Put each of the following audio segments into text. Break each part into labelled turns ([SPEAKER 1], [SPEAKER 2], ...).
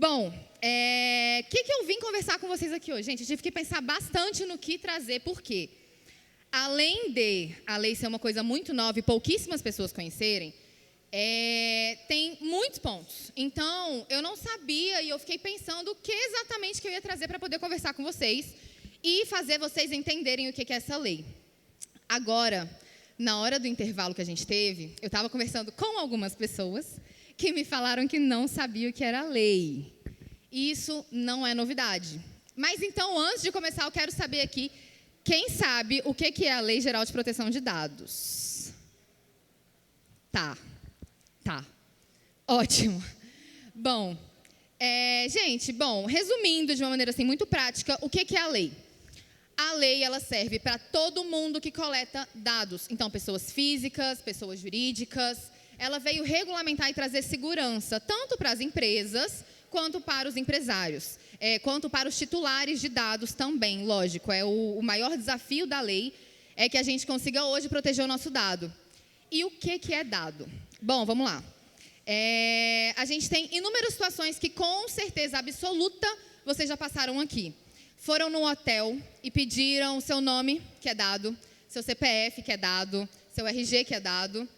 [SPEAKER 1] Bom, o é, que, que eu vim conversar com vocês aqui hoje? Gente, eu tive que pensar bastante no que trazer, por quê? Além de a lei ser uma coisa muito nova e pouquíssimas pessoas conhecerem, é, tem muitos pontos. Então, eu não sabia e eu fiquei pensando o que exatamente que eu ia trazer para poder conversar com vocês e fazer vocês entenderem o que é essa lei. Agora, na hora do intervalo que a gente teve, eu estava conversando com algumas pessoas que me falaram que não sabia o que era lei. Isso não é novidade. Mas então, antes de começar, eu quero saber aqui quem sabe o que é a Lei Geral de Proteção de Dados. Tá, tá, ótimo. Bom, é, gente, bom, resumindo de uma maneira assim muito prática, o que é a lei? A lei ela serve para todo mundo que coleta dados. Então, pessoas físicas, pessoas jurídicas. Ela veio regulamentar e trazer segurança tanto para as empresas quanto para os empresários, é, quanto para os titulares de dados também. Lógico, é o, o maior desafio da lei é que a gente consiga hoje proteger o nosso dado. E o que, que é dado? Bom, vamos lá. É, a gente tem inúmeras situações que, com certeza absoluta, vocês já passaram aqui foram no hotel e pediram seu nome, que é dado, seu CPF, que é dado, seu RG, que é dado,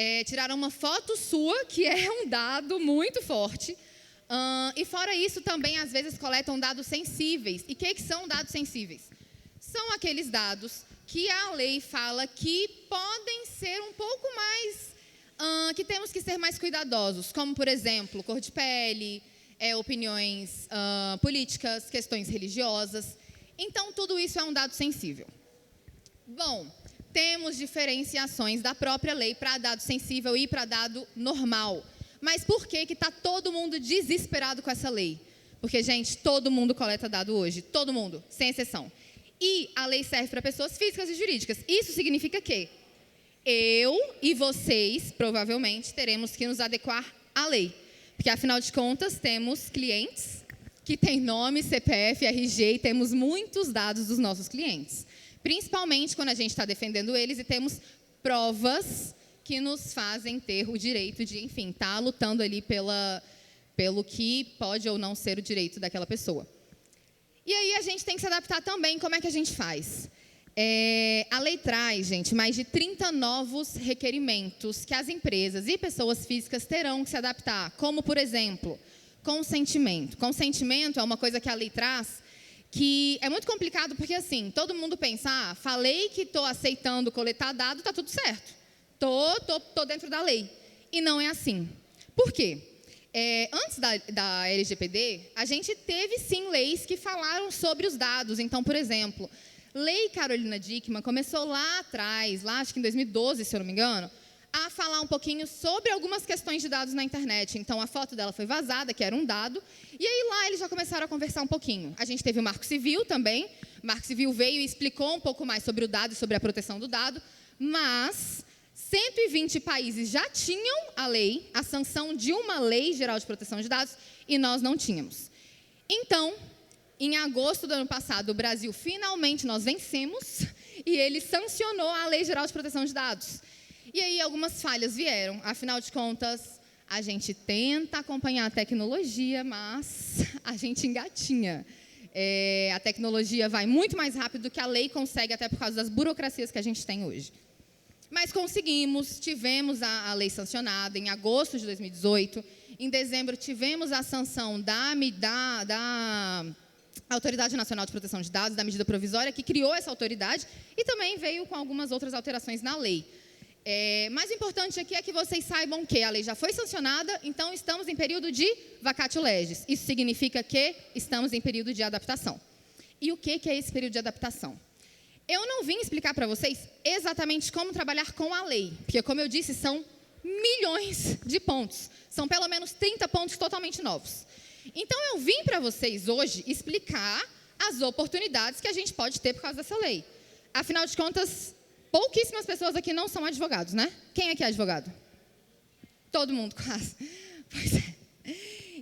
[SPEAKER 1] é, tiraram uma foto sua, que é um dado muito forte. Uh, e fora isso, também às vezes coletam dados sensíveis. E o que, que são dados sensíveis? São aqueles dados que a lei fala que podem ser um pouco mais. Uh, que temos que ser mais cuidadosos, como, por exemplo, cor de pele, é, opiniões uh, políticas, questões religiosas. Então, tudo isso é um dado sensível. Bom, temos diferenciações da própria lei para dado sensível e para dado normal. Mas por que está todo mundo desesperado com essa lei? Porque, gente, todo mundo coleta dado hoje. Todo mundo, sem exceção. E a lei serve para pessoas físicas e jurídicas. Isso significa que eu e vocês, provavelmente, teremos que nos adequar à lei. Porque, afinal de contas, temos clientes que têm nome, CPF, RG e temos muitos dados dos nossos clientes. Principalmente quando a gente está defendendo eles e temos provas que nos fazem ter o direito de, enfim, estar tá lutando ali pela, pelo que pode ou não ser o direito daquela pessoa. E aí a gente tem que se adaptar também. Como é que a gente faz? É, a lei traz, gente, mais de 30 novos requerimentos que as empresas e pessoas físicas terão que se adaptar, como, por exemplo, consentimento. Consentimento é uma coisa que a lei traz que é muito complicado porque, assim, todo mundo pensa, ah, falei que estou aceitando coletar dado, está tudo certo. Tô, tô, tô, dentro da lei. E não é assim. Por quê? É, antes da, da LGPD, a gente teve, sim, leis que falaram sobre os dados. Então, por exemplo, Lei Carolina Dickman começou lá atrás, lá acho que em 2012, se eu não me engano, a falar um pouquinho sobre algumas questões de dados na internet. Então, a foto dela foi vazada, que era um dado, e aí lá eles já começaram a conversar um pouquinho. A gente teve o Marco Civil também. O Marco Civil veio e explicou um pouco mais sobre o dado e sobre a proteção do dado, mas 120 países já tinham a lei, a sanção de uma lei geral de proteção de dados, e nós não tínhamos. Então, em agosto do ano passado, o Brasil finalmente nós vencemos e ele sancionou a Lei Geral de Proteção de Dados. E aí algumas falhas vieram. Afinal de contas, a gente tenta acompanhar a tecnologia, mas a gente engatinha. É, a tecnologia vai muito mais rápido do que a lei consegue, até por causa das burocracias que a gente tem hoje. Mas conseguimos, tivemos a, a lei sancionada em agosto de 2018. Em dezembro, tivemos a sanção da, da, da Autoridade Nacional de Proteção de Dados, da medida provisória, que criou essa autoridade e também veio com algumas outras alterações na lei. É, mais importante aqui é que vocês saibam que a lei já foi sancionada, então estamos em período de vacatio legis. Isso significa que estamos em período de adaptação. E o que, que é esse período de adaptação? Eu não vim explicar para vocês exatamente como trabalhar com a lei, porque, como eu disse, são milhões de pontos. São pelo menos 30 pontos totalmente novos. Então eu vim para vocês hoje explicar as oportunidades que a gente pode ter por causa dessa lei. Afinal de contas, pouquíssimas pessoas aqui não são advogados, né? Quem aqui é advogado? Todo mundo quase. Pois é.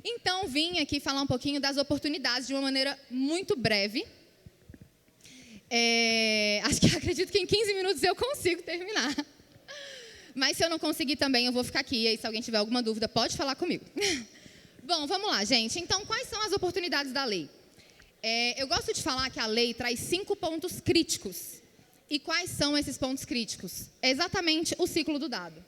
[SPEAKER 1] Então vim aqui falar um pouquinho das oportunidades de uma maneira muito breve. É, acho que acredito que em 15 minutos eu consigo terminar. Mas se eu não conseguir também, eu vou ficar aqui. E aí, se alguém tiver alguma dúvida, pode falar comigo. Bom, vamos lá, gente. Então, quais são as oportunidades da lei? É, eu gosto de falar que a lei traz cinco pontos críticos. E quais são esses pontos críticos? É exatamente o ciclo do dado.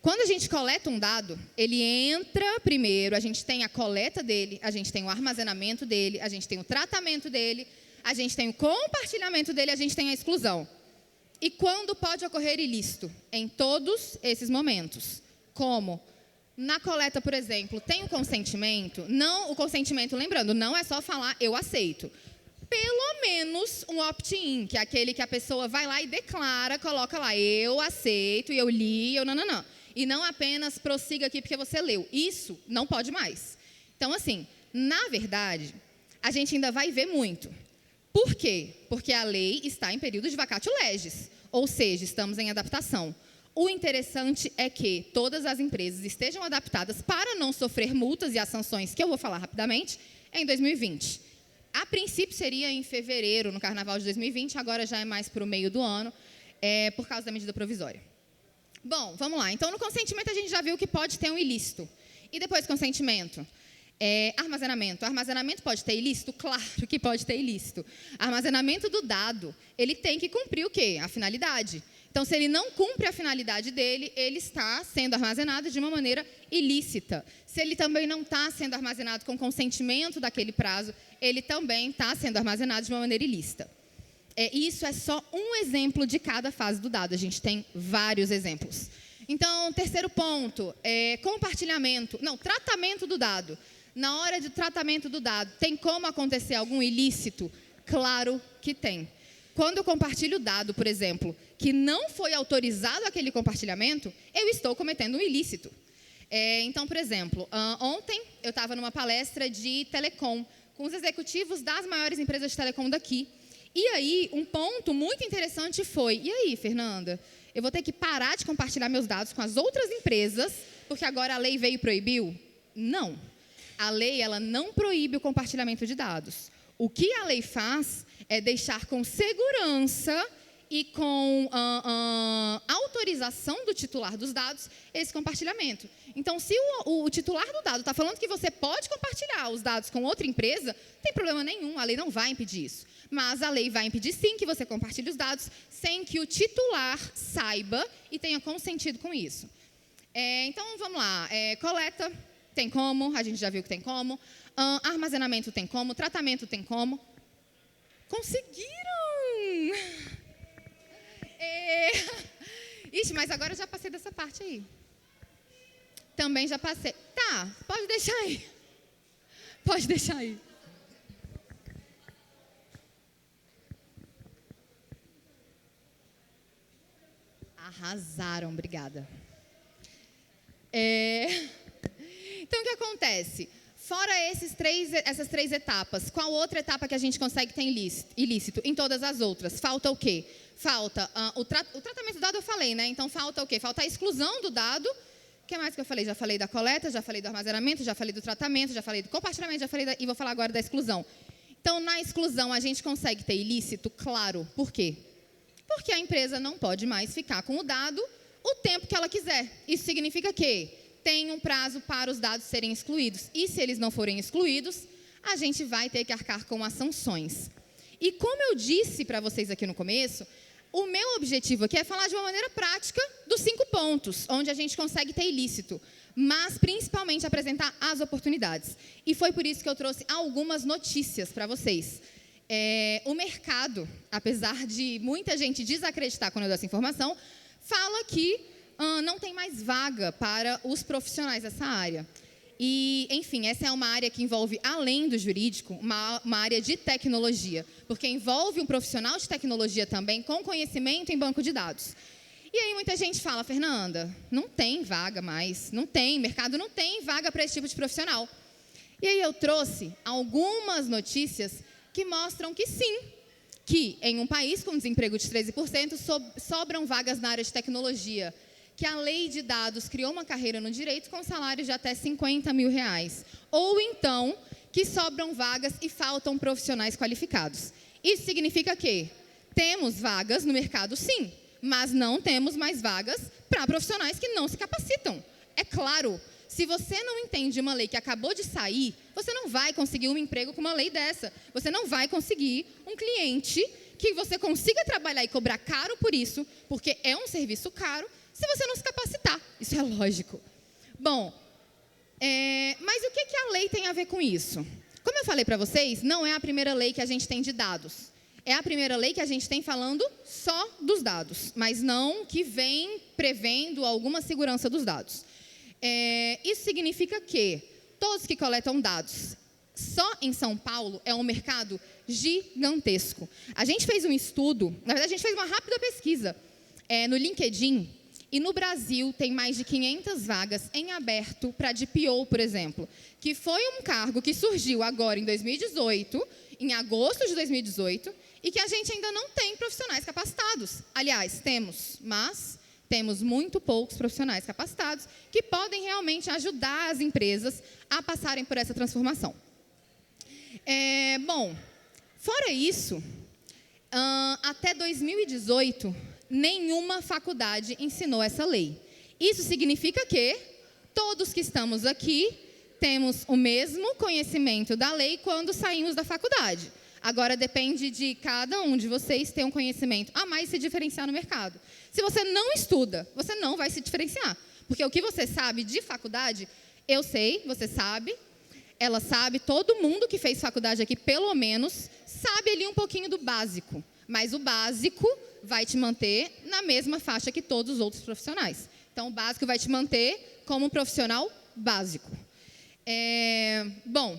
[SPEAKER 1] Quando a gente coleta um dado, ele entra primeiro, a gente tem a coleta dele, a gente tem o armazenamento dele, a gente tem o tratamento dele, a gente tem o compartilhamento dele, a gente tem a exclusão. E quando pode ocorrer ilícito? Em todos esses momentos. Como? Na coleta, por exemplo, tem o consentimento? Não, o consentimento, lembrando, não é só falar eu aceito. Pelo menos um opt-in, que é aquele que a pessoa vai lá e declara, coloca lá eu aceito, eu li, eu não, não, não. E não apenas prossiga aqui porque você leu. Isso não pode mais. Então, assim, na verdade, a gente ainda vai ver muito. Por quê? Porque a lei está em período de vacatio legis, ou seja, estamos em adaptação. O interessante é que todas as empresas estejam adaptadas para não sofrer multas e as sanções, que eu vou falar rapidamente, em 2020. A princípio seria em fevereiro, no carnaval de 2020, agora já é mais para o meio do ano, é, por causa da medida provisória. Bom, vamos lá. Então, no consentimento, a gente já viu que pode ter um ilícito. E depois consentimento? É, armazenamento. Armazenamento pode ter ilícito? Claro que pode ter ilícito. Armazenamento do dado, ele tem que cumprir o quê? A finalidade. Então, se ele não cumpre a finalidade dele, ele está sendo armazenado de uma maneira ilícita. Se ele também não está sendo armazenado com consentimento daquele prazo, ele também está sendo armazenado de uma maneira ilícita. É, isso é só um exemplo de cada fase do dado. A gente tem vários exemplos. Então, terceiro ponto, é compartilhamento. Não, tratamento do dado. Na hora de tratamento do dado, tem como acontecer algum ilícito? Claro que tem. Quando eu compartilho dado, por exemplo, que não foi autorizado aquele compartilhamento, eu estou cometendo um ilícito. É, então, por exemplo, uh, ontem eu estava numa palestra de telecom com os executivos das maiores empresas de telecom daqui. E aí, um ponto muito interessante foi: e aí, Fernanda, eu vou ter que parar de compartilhar meus dados com as outras empresas, porque agora a lei veio e proibiu? Não. A lei ela não proíbe o compartilhamento de dados. O que a lei faz é deixar com segurança e com uh, uh, autorização do titular dos dados esse compartilhamento. Então, se o, o titular do dado está falando que você pode compartilhar os dados com outra empresa, não tem problema nenhum, a lei não vai impedir isso. Mas a lei vai impedir sim que você compartilhe os dados sem que o titular saiba e tenha consentido com isso. É, então, vamos lá. É, coleta, tem como, a gente já viu que tem como. Uh, armazenamento tem como, tratamento tem como. Conseguiram! É... Ixi, mas agora eu já passei dessa parte aí. Também já passei. Tá, pode deixar aí. Pode deixar aí. Arrasaram, obrigada. É... Então, o que acontece? Fora esses três, essas três etapas, qual outra etapa que a gente consegue ter ilícito? ilícito? Em todas as outras. Falta o quê? Falta uh, o, tra o, tratamento do dado, eu falei, né? Então, falta o quê? Falta a exclusão do dado. O que mais que eu falei? Já falei da coleta, já falei do armazenamento, já falei do tratamento, já falei do compartilhamento, já falei da, e vou falar agora da exclusão. Então, na exclusão, a gente consegue ter ilícito? Claro. Por quê? Porque a empresa não pode mais ficar com o dado o tempo que ela quiser. Isso significa que tem um prazo para os dados serem excluídos. E se eles não forem excluídos, a gente vai ter que arcar com as sanções. E como eu disse para vocês aqui no começo, o meu objetivo aqui é falar de uma maneira prática dos cinco pontos, onde a gente consegue ter ilícito, mas principalmente apresentar as oportunidades. E foi por isso que eu trouxe algumas notícias para vocês. É, o mercado, apesar de muita gente desacreditar quando eu dou essa informação, fala que ah, não tem mais vaga para os profissionais dessa área. E, enfim, essa é uma área que envolve, além do jurídico, uma, uma, área de tecnologia, porque envolve um profissional de tecnologia também com conhecimento em banco de dados. E aí muita gente fala, Fernanda, não tem vaga mais, não tem, mercado não tem vaga para esse tipo de profissional. E aí eu trouxe algumas notícias que mostram que sim, que em um país com desemprego de 13%, sobram vagas na área de tecnologia, que a lei de dados criou uma carreira no direito com salários de até 50 mil reais. Ou então, que sobram vagas e faltam profissionais qualificados. Isso significa que temos vagas no mercado, sim, mas não temos mais vagas para profissionais que não se capacitam. É claro, Se você não entende uma lei que acabou de sair, você não vai conseguir um emprego com uma lei dessa. Você não vai conseguir um cliente que você consiga trabalhar e cobrar caro por isso, porque é um serviço caro, se você não se capacitar. Isso é lógico. Bom, é, mas o que, que a lei tem a ver com isso? Como eu falei para vocês, não é a primeira lei que a gente tem de dados. É a primeira lei que a gente tem falando só dos dados, mas não que vem prevendo alguma segurança dos dados. É, isso significa que todos que coletam dados só em São Paulo é um mercado gigantesco. A gente fez um estudo, na verdade, a gente fez uma rápida pesquisa é, no LinkedIn, e no Brasil tem mais de 500 vagas em aberto para DPO, por exemplo, que foi um cargo que surgiu agora em 2018, em agosto de 2018, e que a gente ainda não tem profissionais capacitados. Aliás, temos, mas temos muito poucos profissionais capacitados que podem realmente ajudar as empresas a passarem por essa transformação. É, bom, fora isso, até 2018, nenhuma faculdade ensinou essa lei. Isso significa que todos que estamos aqui temos o mesmo conhecimento da lei quando saímos da faculdade. Agora depende de cada um de vocês ter um conhecimento a mais se diferenciar no mercado. Se você não estuda, você não vai se diferenciar. Porque o que você sabe de faculdade, eu sei, você sabe, ela sabe, todo mundo que fez faculdade aqui, pelo menos, sabe ali um pouquinho do básico. Mas o básico vai te manter na mesma faixa que todos os outros profissionais. Então, o básico vai te manter como um profissional básico. É, bom,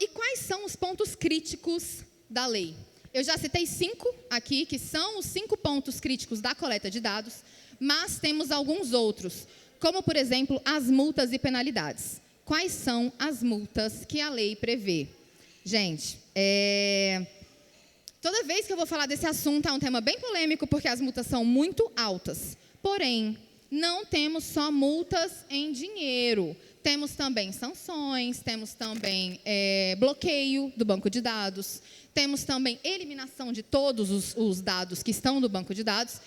[SPEAKER 1] e quais são os pontos críticos da lei? Eu já citei cinco aqui, que são os cinco pontos críticos da coleta de dados, mas temos alguns outros, como, por exemplo, as multas e penalidades. Quais são as multas que a lei prevê? Gente, é... toda vez que eu vou falar desse assunto é um tema bem polêmico, porque as multas são muito altas. Porém, não temos só multas em dinheiro. Temos também sanções, temos também é, bloqueio do banco de dados, temos também eliminação de todos os, os dados que estão no banco de dados.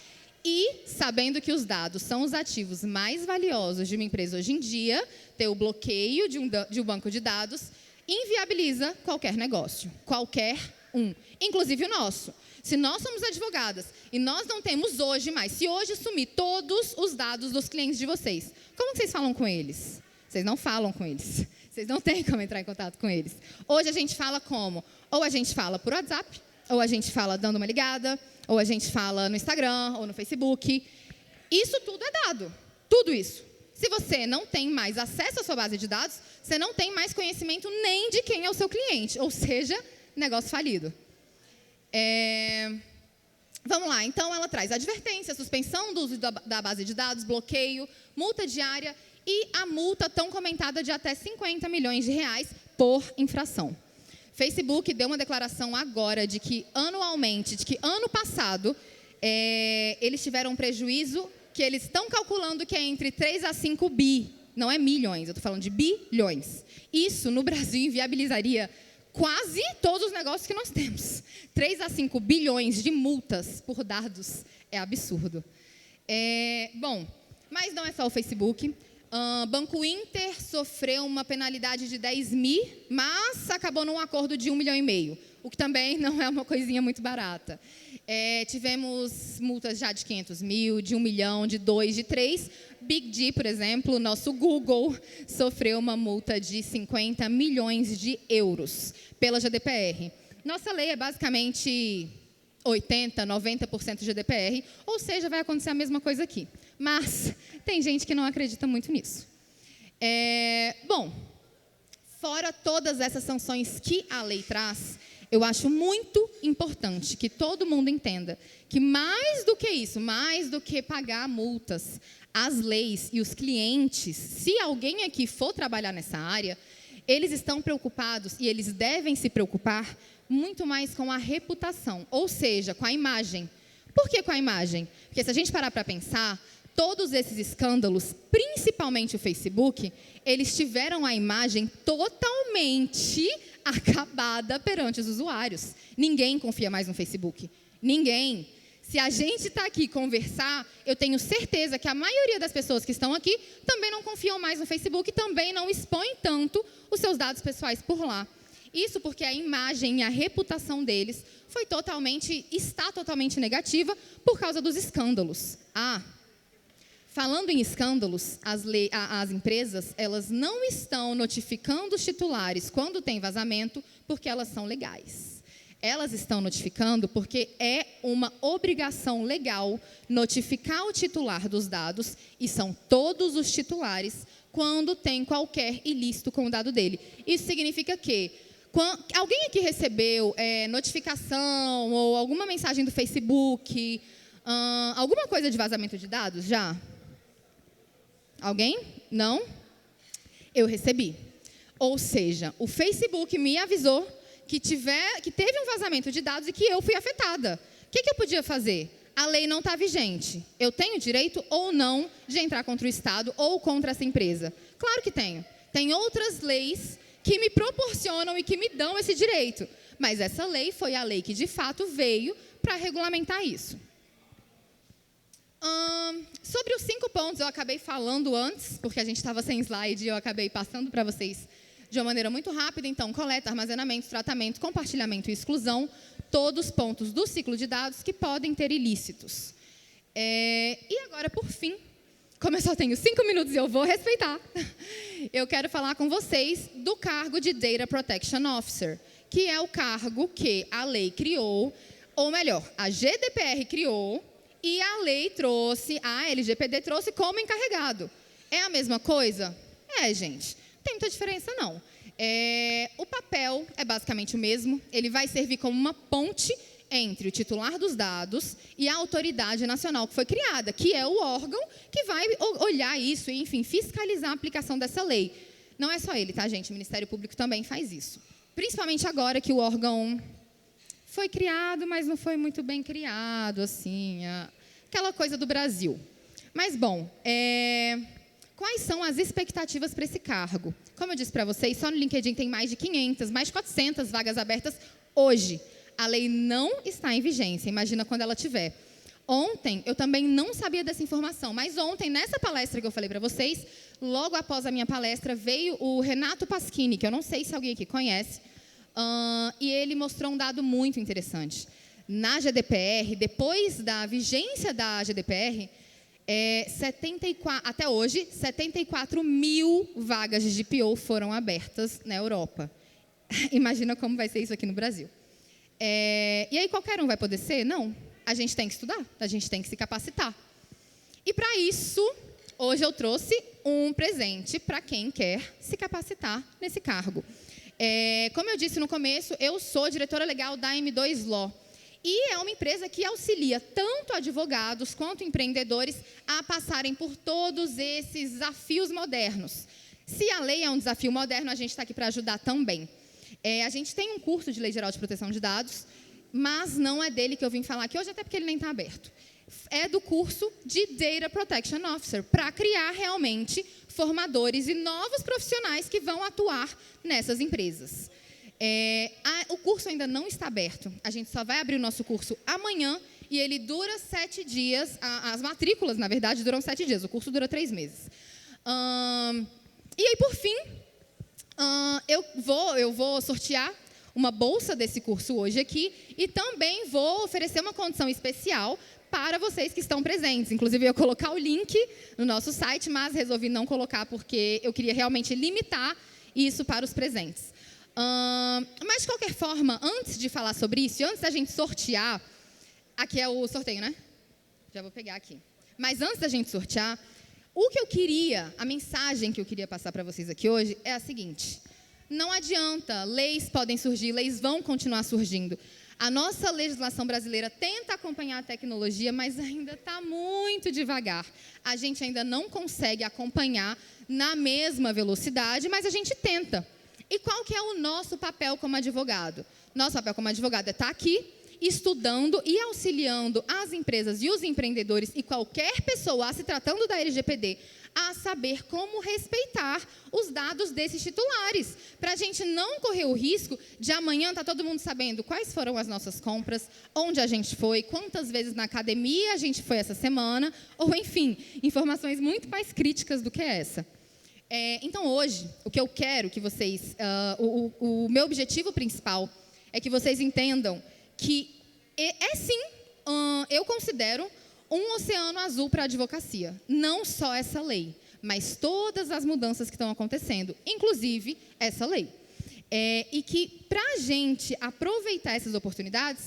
[SPEAKER 1] E, sabendo que os dados são os ativos mais valiosos de uma empresa hoje em dia, ter o bloqueio de um, de um banco de dados inviabiliza qualquer negócio, qualquer um, inclusive o nosso. Se nós somos advogadas e nós não temos hoje mais, se hoje sumir todos os dados dos clientes de vocês, como vocês falam com eles? Vocês não falam com eles. Vocês não têm como entrar em contato com eles. Hoje a gente fala como? Ou a gente fala por WhatsApp, ou a gente fala dando uma ligada, ou a gente fala no Instagram ou no Facebook. Isso tudo é dado. Tudo isso. Se você não tem mais acesso à sua base de dados, você não tem mais conhecimento nem de quem é o seu cliente, ou seja, negócio falido. É... Vamos lá, então ela traz advertência, suspensão do uso da base de dados, bloqueio, multa diária e a multa tão comentada de até 50 milhões de reais por infração. Facebook deu uma declaração agora de que anualmente, de que ano passado, é, eles tiveram um prejuízo que eles estão calculando que é entre 3 a 5 bi, não é milhões, eu estou falando de bilhões. Isso no Brasil inviabilizaria quase todos os negócios que nós temos. 3 a 5 bilhões de multas por dados é absurdo. É, bom, mas não é só o Facebook. Uh, Banco Inter sofreu uma penalidade de 10 mil, mas acabou num acordo de 1 milhão e meio, o que também não é uma coisinha muito barata. É, tivemos multas já de 500 mil, de 1 milhão, de 2, de 3. Big D, por exemplo, nosso Google, sofreu uma multa de 50 milhões de euros pela GDPR. Nossa lei é basicamente 80, 90% de GDPR, ou seja, vai acontecer a mesma coisa aqui. Mas tem gente que não acredita muito nisso. É, bom, fora todas essas sanções que a lei traz, eu acho muito importante que todo mundo entenda que mais do que isso, mais do que pagar multas, as leis e os clientes, se alguém aqui for trabalhar nessa área, eles estão preocupados e eles devem se preocupar muito mais com a reputação, ou seja, com a imagem. Por que com a imagem? Porque se a gente parar para pensar, todos esses escândalos, principalmente o Facebook, eles tiveram a imagem totalmente acabada perante os usuários. Ninguém confia mais no Facebook. Ninguém. Se a gente está aqui conversar, eu tenho certeza que a maioria das pessoas que estão aqui também não confiam mais no Facebook e também não expõem tanto os seus dados pessoais por lá. Isso porque a imagem e a reputação deles foi totalmente, está totalmente negativa por causa dos escândalos. Ah, falando em escândalos, as, as empresas elas não estão notificando os titulares quando tem vazamento porque elas são legais elas estão notificando porque é uma obrigação legal notificar o titular dos dados, e são todos os titulares, quando tem qualquer ilícito com o dado dele. Isso significa que quando, alguém aqui recebeu é, notificação ou alguma mensagem do Facebook, hum, alguma coisa de vazamento de dados já? Alguém? Não? Eu recebi. Ou seja, o Facebook me avisou que, tiver, que teve um vazamento de dados e que eu fui afetada. O que, que eu podia fazer? A lei não está vigente. Eu tenho direito ou não de entrar contra o Estado ou contra essa empresa? Claro que tenho. Tem outras leis que me proporcionam e que me dão esse direito. Mas essa lei foi a lei que de fato veio para regulamentar isso. Sobre os cinco pontos, eu acabei falando antes, porque a gente estava sem slide e eu acabei passando para vocês de uma maneira muito rápida. Então, coleta, armazenamento, tratamento, compartilhamento e exclusão, todos pontos do ciclo de dados que podem ter ilícitos. É, e agora, por fim, como eu só tenho cinco minutos e eu vou respeitar, eu quero falar com vocês do cargo de Data Protection Officer, que é o cargo que a lei criou, ou melhor, a GDPR criou e a lei trouxe, a LGPD trouxe como encarregado. É a mesma coisa? É, gente tem muita diferença, não. É, o papel é basicamente o mesmo. Ele vai servir como uma ponte entre o titular dos dados e a autoridade nacional que foi criada, que é o órgão que vai olhar isso e, enfim, fiscalizar a aplicação dessa lei. Não é só ele, tá, gente? O Ministério Público também faz isso. Principalmente agora que o órgão foi criado, mas não foi muito bem criado, assim, aquela coisa do Brasil. Mas, bom, é, Quais são as expectativas para esse cargo? Como eu disse para vocês, só no LinkedIn tem mais de 500, mais de 400 vagas abertas hoje. A lei não está em vigência, imagina quando ela tiver. Ontem, eu também não sabia dessa informação, mas ontem, nessa palestra que eu falei para vocês, logo após a minha palestra, veio o Renato Pasquini, que eu não sei se alguém aqui conhece, uh, e ele mostrou um dado muito interessante. Na GDPR, depois da vigência da GDPR, é, 74, até hoje, 74 mil vagas de GPO foram abertas na Europa. Imagina como vai ser isso aqui no Brasil. É, e aí qualquer um vai poder ser? Não. A gente tem que estudar, a gente tem que se capacitar. E para isso, hoje eu trouxe um presente para quem quer se capacitar nesse cargo. É, como eu disse no começo, eu sou diretora legal da M2 Law. E é uma empresa que auxilia tanto advogados quanto empreendedores a passarem por todos esses desafios modernos. Se a lei é um desafio moderno, a gente está aqui para ajudar também. É, a gente tem um curso de Lei Geral de Proteção de Dados, mas não é dele que eu vim falar aqui hoje, até porque ele nem está aberto. É do curso de Data Protection Officer, para criar realmente formadores e novos profissionais que vão atuar nessas empresas. É, a, o curso ainda não está aberto. A gente só vai abrir o nosso curso amanhã e ele dura sete dias. A, as matrículas, na verdade, duram sete dias. O curso dura três meses. Hum, e aí, por fim, hum, eu, vou, eu vou sortear uma bolsa desse curso hoje aqui e também vou oferecer uma condição especial para vocês que estão presentes. Inclusive, eu ia colocar o link no nosso site, mas resolvi não colocar porque eu queria realmente limitar isso para os presentes mas, de qualquer forma, antes de falar sobre isso, antes da gente sortear, aqui é o sorteio, né? Já vou pegar aqui. Mas antes da gente sortear, o que eu queria, a mensagem que eu queria passar para vocês aqui hoje é a seguinte: não adianta, leis podem surgir, leis vão continuar surgindo. A nossa legislação brasileira tenta acompanhar a tecnologia, mas ainda está muito devagar. A gente ainda não consegue acompanhar na mesma velocidade, mas a gente tenta. E qual que é o nosso papel como advogado? Nosso papel como advogado é estar tá aqui estudando e auxiliando as empresas e os empreendedores e qualquer pessoa se tratando da LGPD a saber como respeitar os dados desses titulares, para a gente não correr o risco de amanhã estar tá todo mundo sabendo quais foram as nossas compras, onde a gente foi, quantas vezes na academia a gente foi essa semana, ou enfim, informações muito mais críticas do que essa. É, então, hoje, o que eu quero que vocês. Uh, o, o, meu objetivo principal é que vocês entendam que é, é sim, uh, eu considero um oceano azul para a advocacia. Não só essa lei, mas todas as mudanças que estão acontecendo, inclusive essa lei. É, e que, para a gente aproveitar essas oportunidades,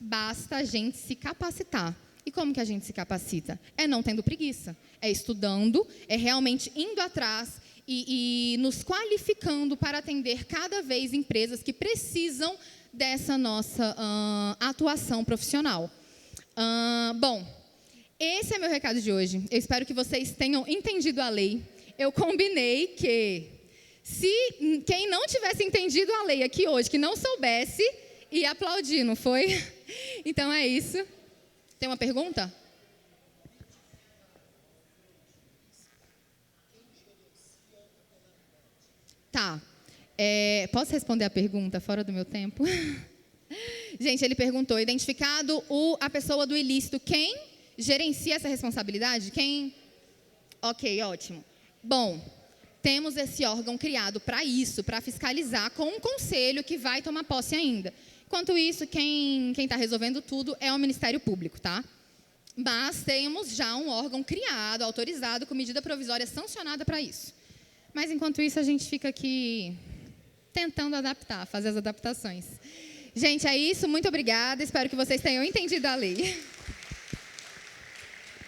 [SPEAKER 1] basta a gente se capacitar. E como que a gente se capacita? É não tendo preguiça, é estudando, é realmente indo atrás e, e nos qualificando para atender cada vez empresas que precisam dessa nossa uh, atuação profissional. Uh, bom, esse é meu recado de hoje. Eu espero que vocês tenham entendido a lei. Eu combinei que se quem não tivesse entendido a lei aqui hoje, que não soubesse, ia aplaudir, não foi? Então é isso. Tem uma pergunta? Tá. É, posso responder a pergunta fora do meu tempo? Gente, ele perguntou: identificado o, a pessoa do ilícito, quem gerencia essa responsabilidade? Quem? Ok, ótimo. Bom, temos esse órgão criado para isso, para fiscalizar, com um conselho que vai tomar posse ainda. Enquanto isso, quem está resolvendo tudo é o Ministério Público, tá? Mas temos já um órgão criado, autorizado, com medida provisória sancionada para isso. Mas enquanto isso, a gente fica aqui tentando adaptar, fazer as adaptações. Gente, é isso. Muito obrigada. Espero que vocês tenham entendido a lei.